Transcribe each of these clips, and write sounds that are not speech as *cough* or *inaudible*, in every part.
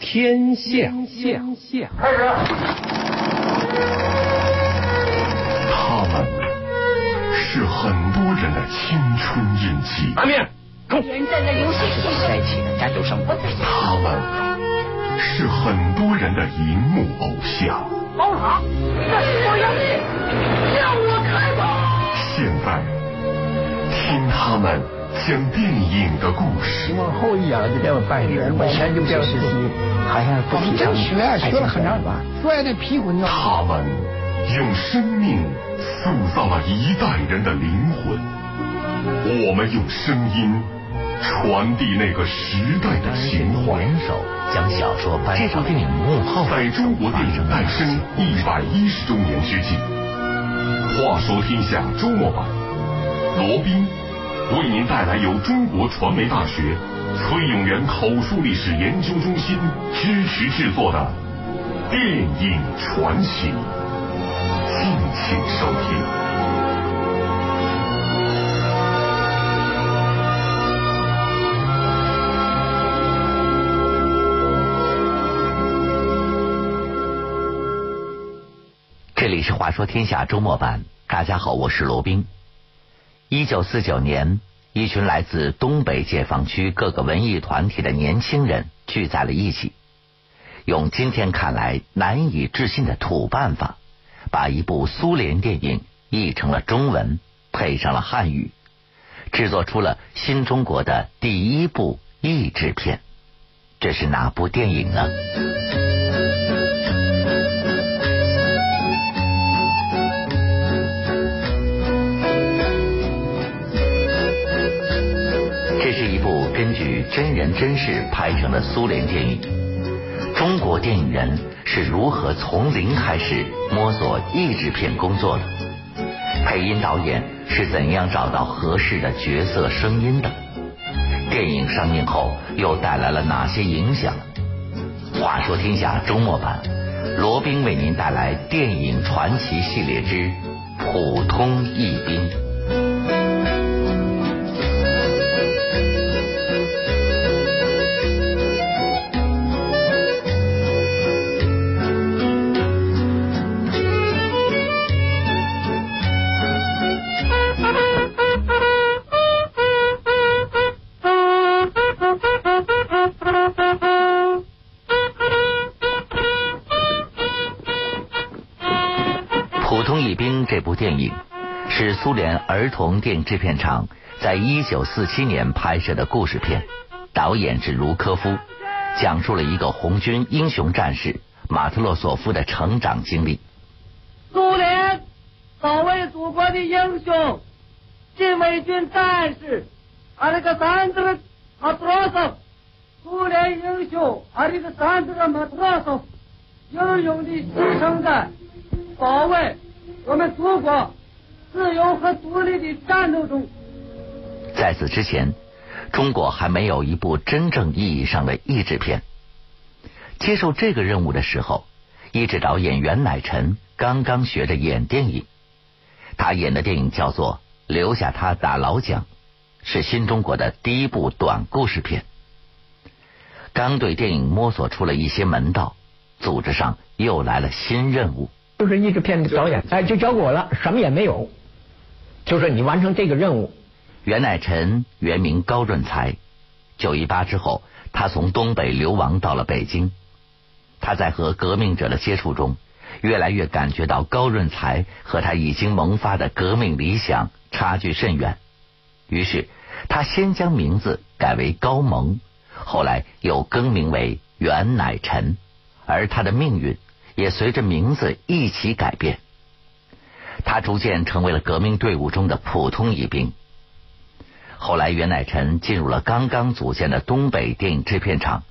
天下。开始。他们是很多人的青春印记。拿面，冲！人在那流水线帅气的战斗生活。他们是很多人的荧幕偶像。包好，那是我要你，让我开炮。现在，听他们讲电影的故事。往后一仰就掉半人，本来就掉实习，好像不提倡。学学了很长时间，摔的屁股尿。他们用生命塑造了一代人的灵魂，我们用声音传递那个时代的情怀。联手将小说搬上电影幕后，在中国电影诞生一百一十周年之际，话说天下周末版，罗宾为您带来由中国传媒大学崔永元口述历史研究中心支持制作的电影传奇，敬请收听。这里是《话说天下》周末版，大家好，我是罗宾。一九四九年，一群来自东北解放区各个文艺团体的年轻人聚在了一起，用今天看来难以置信的土办法，把一部苏联电影译成了中文，配上了汉语，制作出了新中国的第一部译制片。这是哪部电影呢？根据真人真事拍成的苏联电影。中国电影人是如何从零开始摸索译制片工作的？配音导演是怎样找到合适的角色声音的？电影上映后又带来了哪些影响？话说天下周末版，罗宾为您带来电影传奇系列之《普通译兵》。普通一兵这部电影是苏联儿童电影制片厂在一九四七年拍摄的故事片，导演是卢科夫，讲述了一个红军英雄战士马特洛索夫的成长经历。苏联保卫祖国的英雄，禁卫军战士阿列克桑德马特洛索夫，苏联英雄阿列克桑德马特洛索夫英勇的牺牲在保卫我们祖国自由和独立的战斗中。在此之前，中国还没有一部真正意义上的译制片。接受这个任务的时候，译制导演袁乃臣刚刚学着演电影。他演的电影叫做《留下他打老蒋》，是新中国的第一部短故事片。刚对电影摸索出了一些门道，组织上又来了新任务。就是译制片的导演，哎，就交给我了，什么也没有，就是你完成这个任务。袁乃臣原名高润才，九一八之后，他从东北流亡到了北京。他在和革命者的接触中，越来越感觉到高润才和他已经萌发的革命理想差距甚远。于是，他先将名字改为高蒙，后来又更名为袁乃臣，而他的命运也随着名字一起改变。他逐渐成为了革命队伍中的普通一兵。后来，袁乃臣进入了刚刚组建的东北电影制片厂，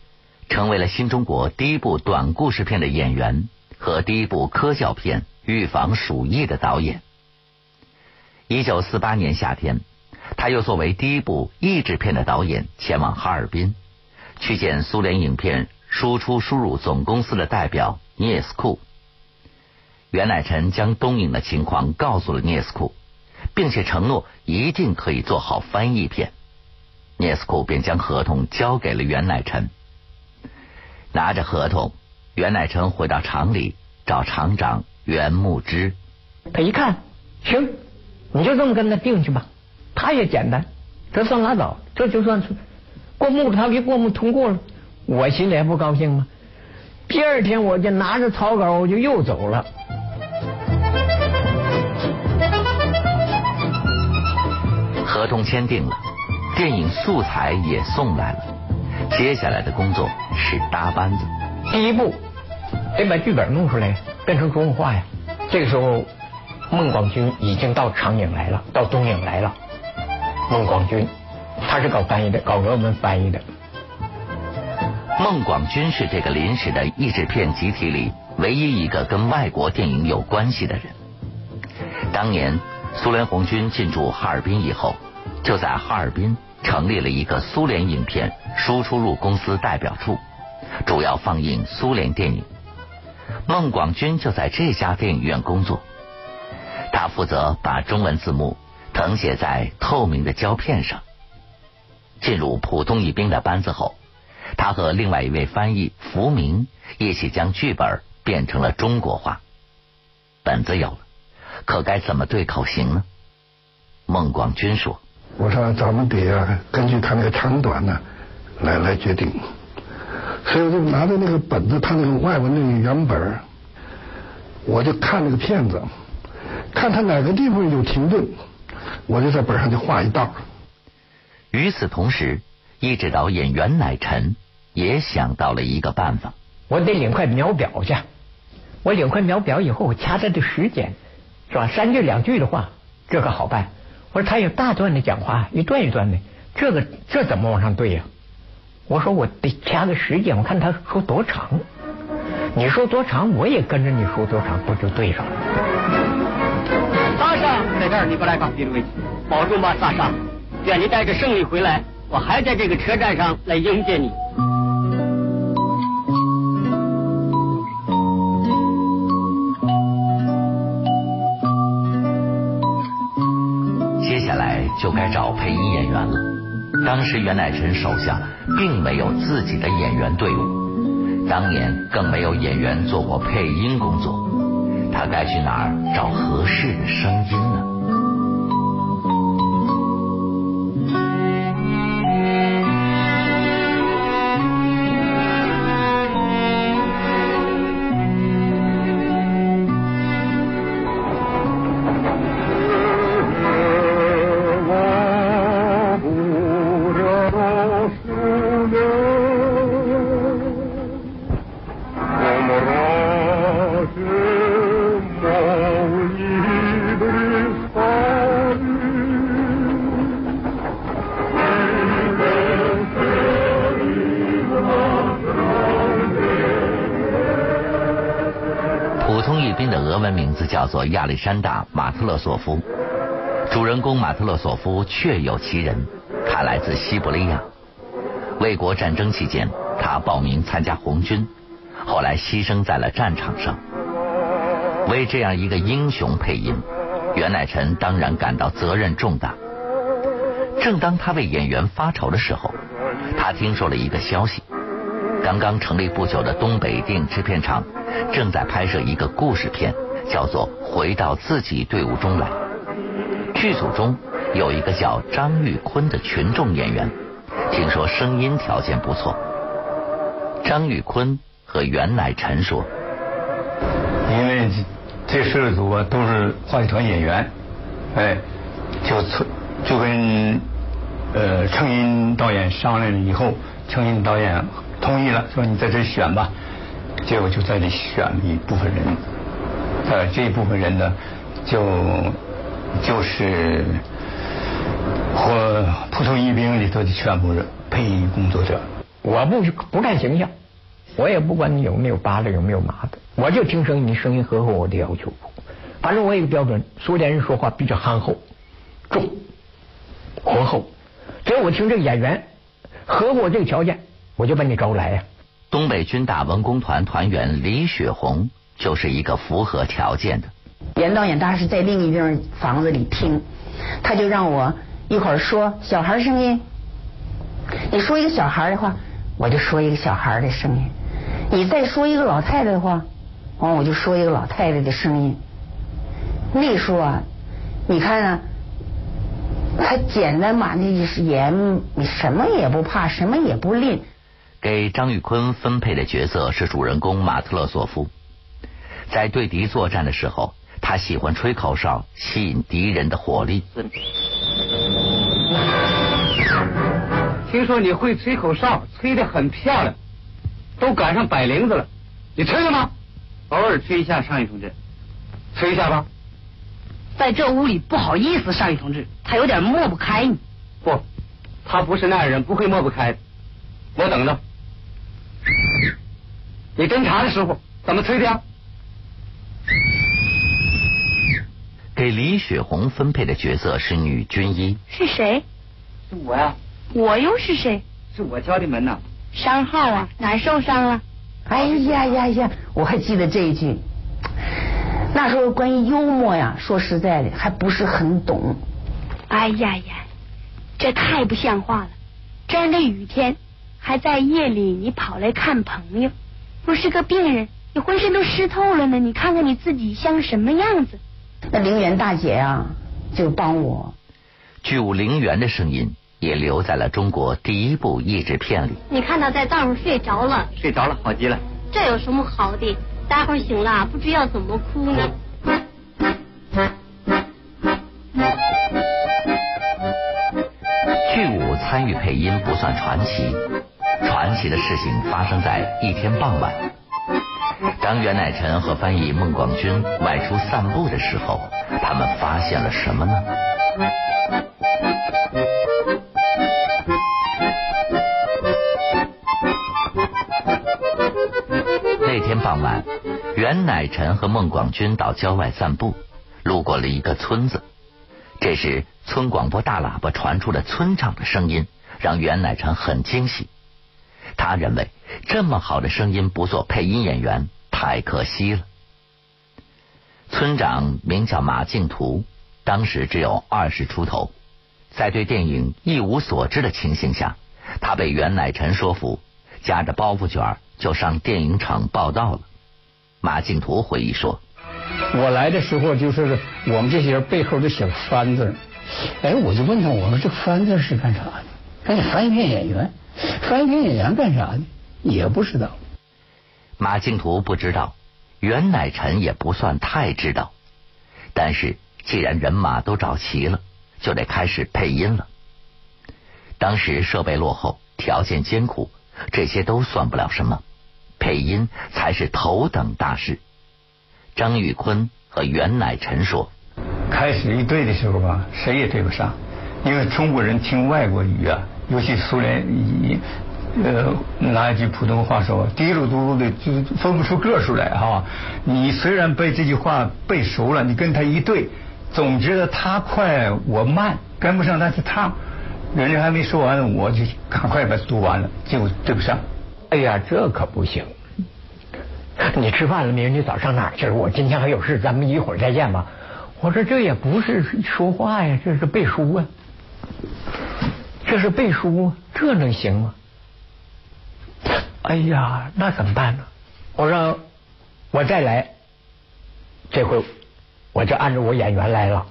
成为了新中国第一部短故事片的演员和第一部科教片《预防鼠疫》的导演。一九四八年夏天，他又作为第一部译制片的导演前往哈尔滨，去见苏联影片输出输入总公司的代表聂斯库。袁乃臣将东影的情况告诉了聂斯库。并且承诺一定可以做好翻译片，聂斯库便将合同交给了袁乃臣。拿着合同，袁乃成回到厂里找厂长袁牧之。他一看，行，你就这么跟他定去吧。他也简单，这算拉倒，这就算是过目，他给过目通过了。我心里还不高兴吗？第二天我就拿着草稿，我就又走了。合同签订了，电影素材也送来了，接下来的工作是搭班子。第一步得把剧本弄出来，变成中文话呀。这个时候，孟广军已经到长影来了，到东影来了。孟广军，他是搞翻译的，搞俄文翻译的。孟广军是这个临时的译制片集体里唯一一个跟外国电影有关系的人。当年苏联红军进驻哈尔滨以后，就在哈尔滨成立了一个苏联影片输出入公司代表处，主要放映苏联电影。孟广军就在这家电影院工作，他负责把中文字幕誊写在透明的胶片上。进入普通一兵的班子后。他和另外一位翻译福明一起将剧本变成了中国话。本子有了，可该怎么对口型呢？孟广军说：“我说咱们得啊，根据他那个长短呢，来来决定。所以我就拿着那个本子，他那个外文那个原本，我就看那个片子，看他哪个地方有停顿，我就在本上就画一道。与此同时。”一指导演袁乃臣也想到了一个办法，我得领块秒表去。我领块秒表以后，我掐他的时间，是吧？三句两句的话，这个好办。我说他有大段的讲话，一段一段的，这个这怎么往上对呀？我说我得掐个时间，我看他说多长，你说多长，我也跟着你说多长，不就对上了？萨沙在这儿，你不来搞定位置，保重吧，萨沙。愿你带着胜利回来。我还在这个车站上来迎接你。就该找配音演员了。当时袁乃臣手下并没有自己的演员队伍，当年更没有演员做过配音工作，他该去哪儿找合适的声音呢？叶滨的俄文名字叫做亚历山大·马特勒索夫，主人公马特勒索夫确有其人，他来自西伯利亚。卫国战争期间，他报名参加红军，后来牺牲在了战场上。为这样一个英雄配音，袁乃臣当然感到责任重大。正当他为演员发愁的时候，他听说了一个消息：刚刚成立不久的东北电影制片厂正在拍摄一个故事片。叫做回到自己队伍中来。剧组中有一个叫张玉坤的群众演员，听说声音条件不错。张玉坤和袁乃臣说：“因为这十个组啊都是话剧团演员，哎，就就跟呃程音导演商量了以后，程音导演同意了，说你在这选吧。结果就在这选了一部分人。”呃，这一部分人呢，就就是和普通一兵里头的全部配音工作者。我不不看形象，我也不管你有没有疤的，有没有麻的，我就听声音，你声音合乎我的要求。反正我有个标准，苏联人说话比较憨厚、重、浑厚。只要我听这个演员合乎我这个条件，我就把你招来呀。东北军大文工团团员李雪红。就是一个符合条件的。严导演当时在另一间房子里听，他就让我一会儿说小孩声音，你说一个小孩的话，我就说一个小孩的声音。你再说一个老太太的话，完我就说一个老太太的声音。那时候啊，你看啊，他简单嘛，那也你什么也不怕，什么也不吝。给张玉坤分配的角色是主人公马特勒索夫，在对敌作战的时候，他喜欢吹口哨，吸引敌人的火力。听说你会吹口哨，吹得很漂亮，都赶上百灵子了。你吹了吗？偶尔吹一下，上尉同志，吹一下吧。在这屋里不好意思，上尉同志，他有点抹不开你。不，他不是那样人，不会抹不开。我等着。你侦查的时候怎么吹的呀？给李雪红分配的角色是女军医。是谁？是我呀。我又是谁？是我敲的门呐。伤号啊？哪受伤了？哎呀呀呀！我还记得这一句。那时候关于幽默呀，说实在的，还不是很懂。哎呀呀，这太不像话了！这样的雨天，还在夜里，你跑来看朋友，不是个病人，你浑身都湿透了呢。你看看你自己像什么样子？那陵园大姐啊，就帮我。救陵园的声音。也留在了中国第一部译制片里。你看他在道上睡着了，睡着了，好极了。这有什么好的？待会儿醒了不知要怎么哭呢。剧舞参与配音不算传奇，传奇的事情发生在一天傍晚，当袁乃臣和翻译孟广军外出散步的时候，他们发现了什么呢？那天傍晚，袁乃臣和孟广军到郊外散步，路过了一个村子。这时，村广播大喇叭传出了村长的声音，让袁乃臣很惊喜。他认为这么好的声音不做配音演员太可惜了。村长名叫马敬图，当时只有二十出头。在对电影一无所知的情形下，他被袁乃臣说服，夹着包袱卷就上电影厂报道了。马敬图回忆说：“我来的时候就是我们这些人背后都写个翻字，哎，我就问他，我说这翻字是干啥的？赶紧翻译片演员，翻译片演员干啥呢？也不知道。”马敬图不知道，袁乃臣也不算太知道，但是既然人马都找齐了。就得开始配音了。当时设备落后，条件艰苦，这些都算不了什么，配音才是头等大事。张玉坤和袁乃臣说：“开始一对的时候吧，谁也对不上，因为中国人听外国语啊，尤其苏联，呃，拿一句普通话说，滴噜嘟噜的，就分不出个数来哈。你虽然背这句话背熟了，你跟他一对。”总觉得他快我慢，跟不上他的趟，人家还没说完，我就赶快把读完了，结果对不上。哎呀，这可不行！你吃饭了没有？你早上哪儿去？我今天还有事，咱们一会儿再见吧。我说这也不是说话呀，这是背书啊，这是背书啊，这能行吗？哎呀，那怎么办呢？我说我再来，这回。我就按照我演员来了，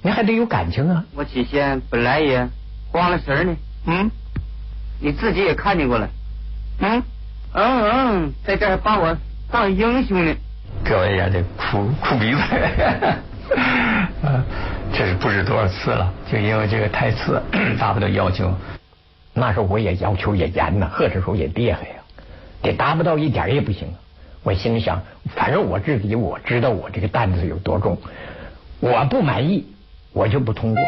你还得有感情啊！我起先本来也慌了神呢，嗯，你自己也看见过了，嗯嗯嗯，在这儿把我当英雄呢，表演的哭哭鼻子，*laughs* *laughs* *laughs* 这是不知多少次了，就因为这个台词 *clears throat* 达不到要求，那时候我也要求也严呐，喝的时候也厉害呀，得达不到一点也不行。我心里想，反正我自己我知道我这个担子有多重，我不满意，我就不通过。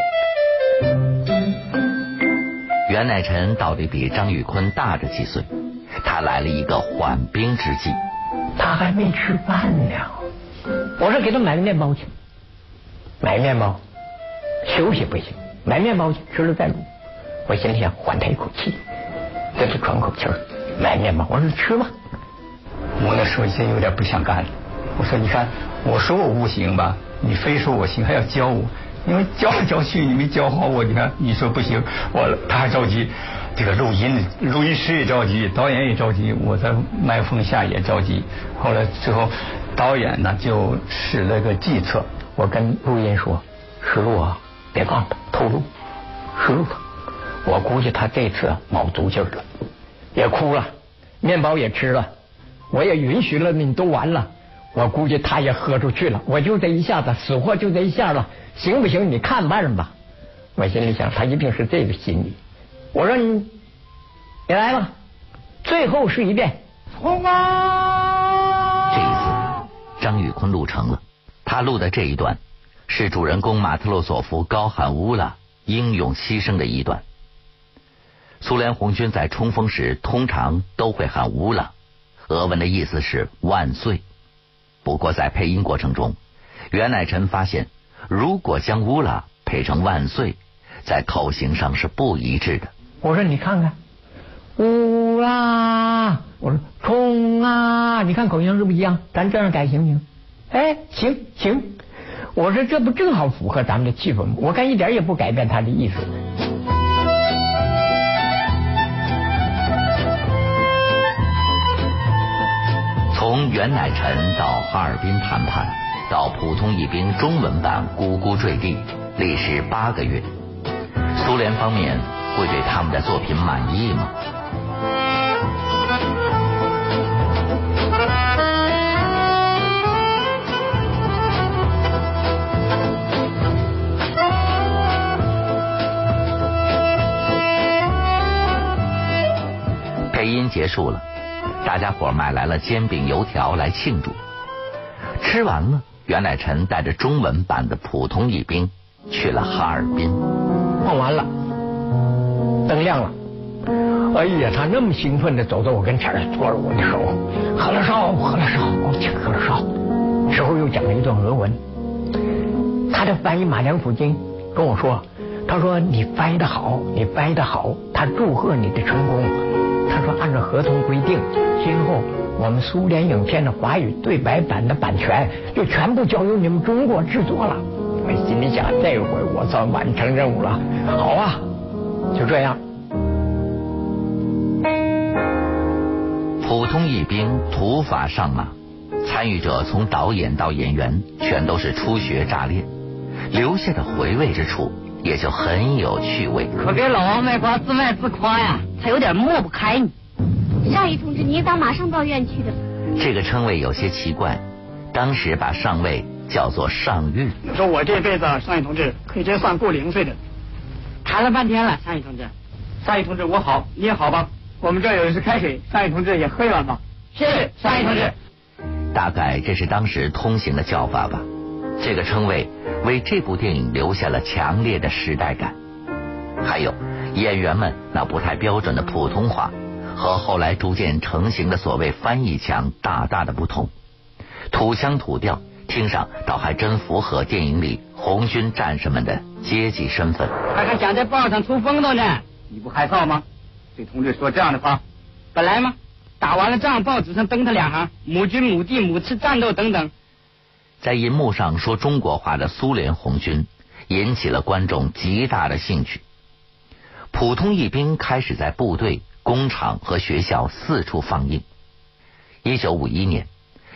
袁乃臣到底比张玉坤大着几岁，他来了一个缓兵之计。他还没吃饭呢，我说给他买个面包去，买面包，休息不行，买面包去，吃了再录。我心里想缓他一口气，给他喘口气儿，买面包，我说吃吧。我那时候已经有点不想干了。我说：“你看，我说我不行吧，你非说我行，还要教我，因为教来教去你没教好我。你看，你说不行，我他还着急。这个录音录音师也着急，导演也着急，我在麦克风下也着急。后来最后导演呢就使了个计策，我跟录音说：“石路啊，别忘了透露，石路。”我估计他这次卯足劲了，也哭了，面包也吃了，我也允许了，你都完了。我估计他也喝出去了，我就这一下子死活就这一下了，行不行？你看办吧。我心里想，他一定是这个心理。我说你，你来吧，最后试一遍。冲啊！这一次，张宇坤录成了，他录的这一段是主人公马特洛索夫高喊乌拉，英勇牺牲的一段。苏联红军在冲锋时通常都会喊乌拉，俄文的意思是万岁。不过在配音过程中，袁乃臣发现，如果将乌拉配成万岁，在口型上是不一致的。我说你看看，乌拉，我说冲啊，你看口型是不是一样？咱这样改行不行？哎，行行。我说这不正好符合咱们的气氛吗？我看一点也不改变他的意思。从袁乃臣到哈尔滨谈判，到普通一兵中文版咕咕坠地，历时八个月。苏联方面会对他们的作品满意吗？束了。大家伙买来了煎饼油条来庆祝。吃完了，袁乃臣带着中文版的普通译兵去了哈尔滨。逛完了，灯亮了。哎呀，他那么兴奋的走到我跟前，捉着我的手，喝了少，喝了少，喝了少。之后又讲了一段俄文。他的翻译马良普京跟我说：“他说你翻译的好，你翻译的好，他祝贺你的成功。”他说：“按照合同规定，今后我们苏联影片的华语对白版的版权就全部交由你们中国制作了。”我心里想，这回我算完成任务了。好啊，就这样。普通一兵土法上马，参与者从导演到演员全都是初学炸裂，留下的回味之处也就很有趣味。可给老王卖瓜自卖自夸呀！他有点抹不开你，上尉同志，你应当马上到院去的。这个称谓有些奇怪，当时把上尉叫做上尉。说我这辈子，上尉同志可以真算够零碎的。谈了半天了，上尉同志，上尉同志我好，你也好吧？我们这儿有一是开水，上尉同志也喝一碗吧。是，上尉同志。大概这是当时通行的叫法吧。这个称谓为这部电影留下了强烈的时代感。还有。演员们那不太标准的普通话，和后来逐渐成型的所谓翻译腔大大的不同，土腔土调，听上倒还真符合电影里红军战士们的阶级身份。他还想在报上出风头呢，你不害臊吗？对同志说这样的话，本来嘛，打完了仗，报纸上登他两行，母军母地母次战斗等等。在银幕上说中国话的苏联红军，引起了观众极大的兴趣。普通一兵开始在部队、工厂和学校四处放映。一九五一年，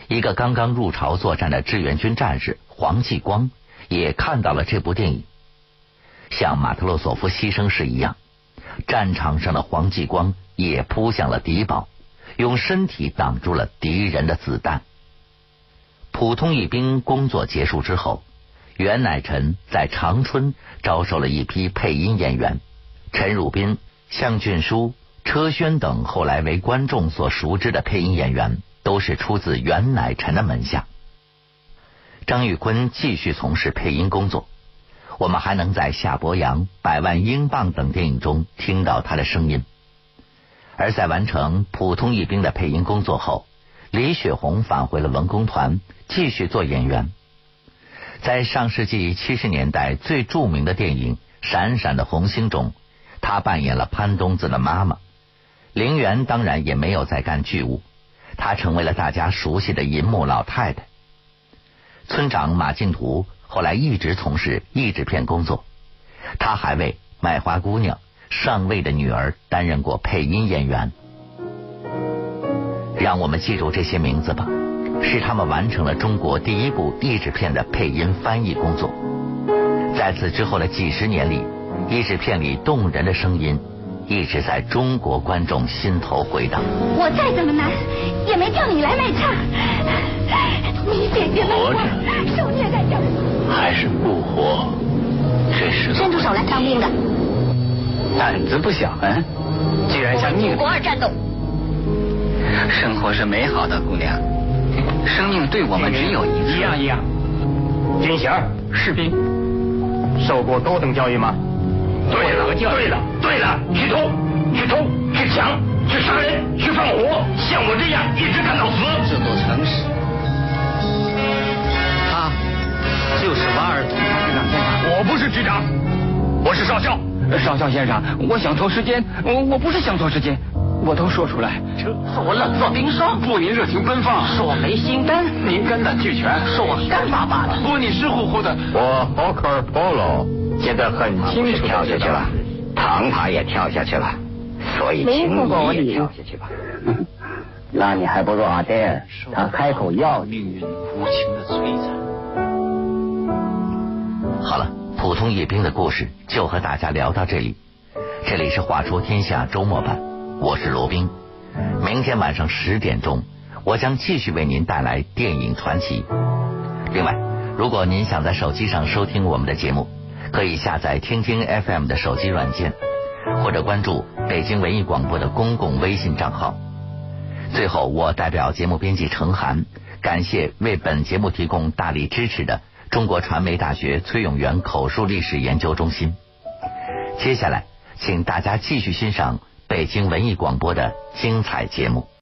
一个刚刚入朝作战的志愿军战士黄继光也看到了这部电影。像马特洛索夫牺牲时一样，战场上的黄继光也扑向了敌堡，用身体挡住了敌人的子弹。普通译兵工作结束之后，袁乃臣在长春招收了一批配音演员。陈汝斌、向俊书、车轩等后来为观众所熟知的配音演员，都是出自袁乃臣的门下。张玉坤继续从事配音工作，我们还能在《夏伯阳》《百万英镑》等电影中听到他的声音。而在完成普通一兵的配音工作后，李雪红返回了文工团，继续做演员。在上世纪七十年代最著名的电影《闪闪的红星》中。她扮演了潘冬子的妈妈，陵园当然也没有再干剧务，她成为了大家熟悉的银幕老太太。村长马静图后来一直从事译制片工作，他还为《卖花姑娘》上尉的女儿担任过配音演员。让我们记住这些名字吧，是他们完成了中国第一部译制片的配音翻译工作。在此之后的几十年里，译制片里动人的声音一直在中国观众心头回荡。我再怎么难，也没叫你来卖唱。你姐姐们活着受虐在这儿，还是不活，这是伸出手来，当兵的，胆子不小啊！居然向命国二战斗。生活是美好的，姑娘。生命对我们只有一次。一样一样。军衔士兵，受过高等教育吗？对了，对了，对了，去偷，去偷，去抢，去杀人，去放火，像我这样一直干到死。这座城市，他就是瓦尔图局长先生。我不是局长，我是少校。少校先生，我想拖时间，我我不是想拖时间，我都说出来。说我冷若冰霜，不，您热情奔放。说我没心肝，您肝胆俱全。说我干巴巴的。不，你湿乎乎的。我 Hawker Polo 现在很清楚跳下去了，唐塔也跳下去了，所以请你也跳下去吧。那你还不如阿黛，他开口要。命运无情的摧残。好了，普通阅兵的故事就和大家聊到这里。这里是话说天下周末版，我是罗宾。明天晚上十点钟，我将继续为您带来电影传奇。另外，如果您想在手机上收听我们的节目，可以下载听听 FM 的手机软件，或者关注北京文艺广播的公共微信账号。最后，我代表节目编辑程涵，感谢为本节目提供大力支持的中国传媒大学崔永元口述历史研究中心。接下来，请大家继续欣赏北京文艺广播的精彩节目。